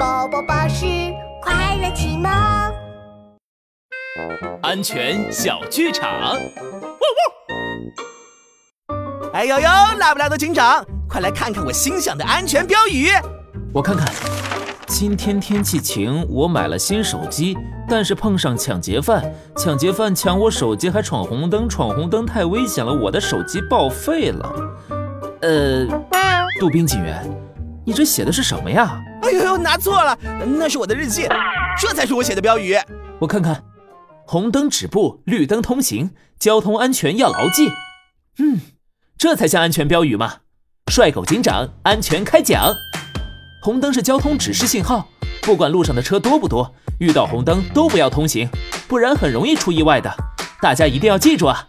宝宝巴士快乐启蒙，安全小剧场。哎呦呦，拉布拉多警长，快来看看我新想的安全标语。我看看，今天天气晴，我买了新手机，但是碰上抢劫犯，抢劫犯抢我手机还闯红灯，闯红灯太危险了，我的手机报废了。呃，杜宾警员，你这写的是什么呀？哎呦，拿错了，那是我的日记，这才是我写的标语。我看看，红灯止步，绿灯通行，交通安全要牢记。嗯，这才像安全标语嘛！帅狗警长，安全开讲。红灯是交通指示信号，不管路上的车多不多，遇到红灯都不要通行，不然很容易出意外的。大家一定要记住啊！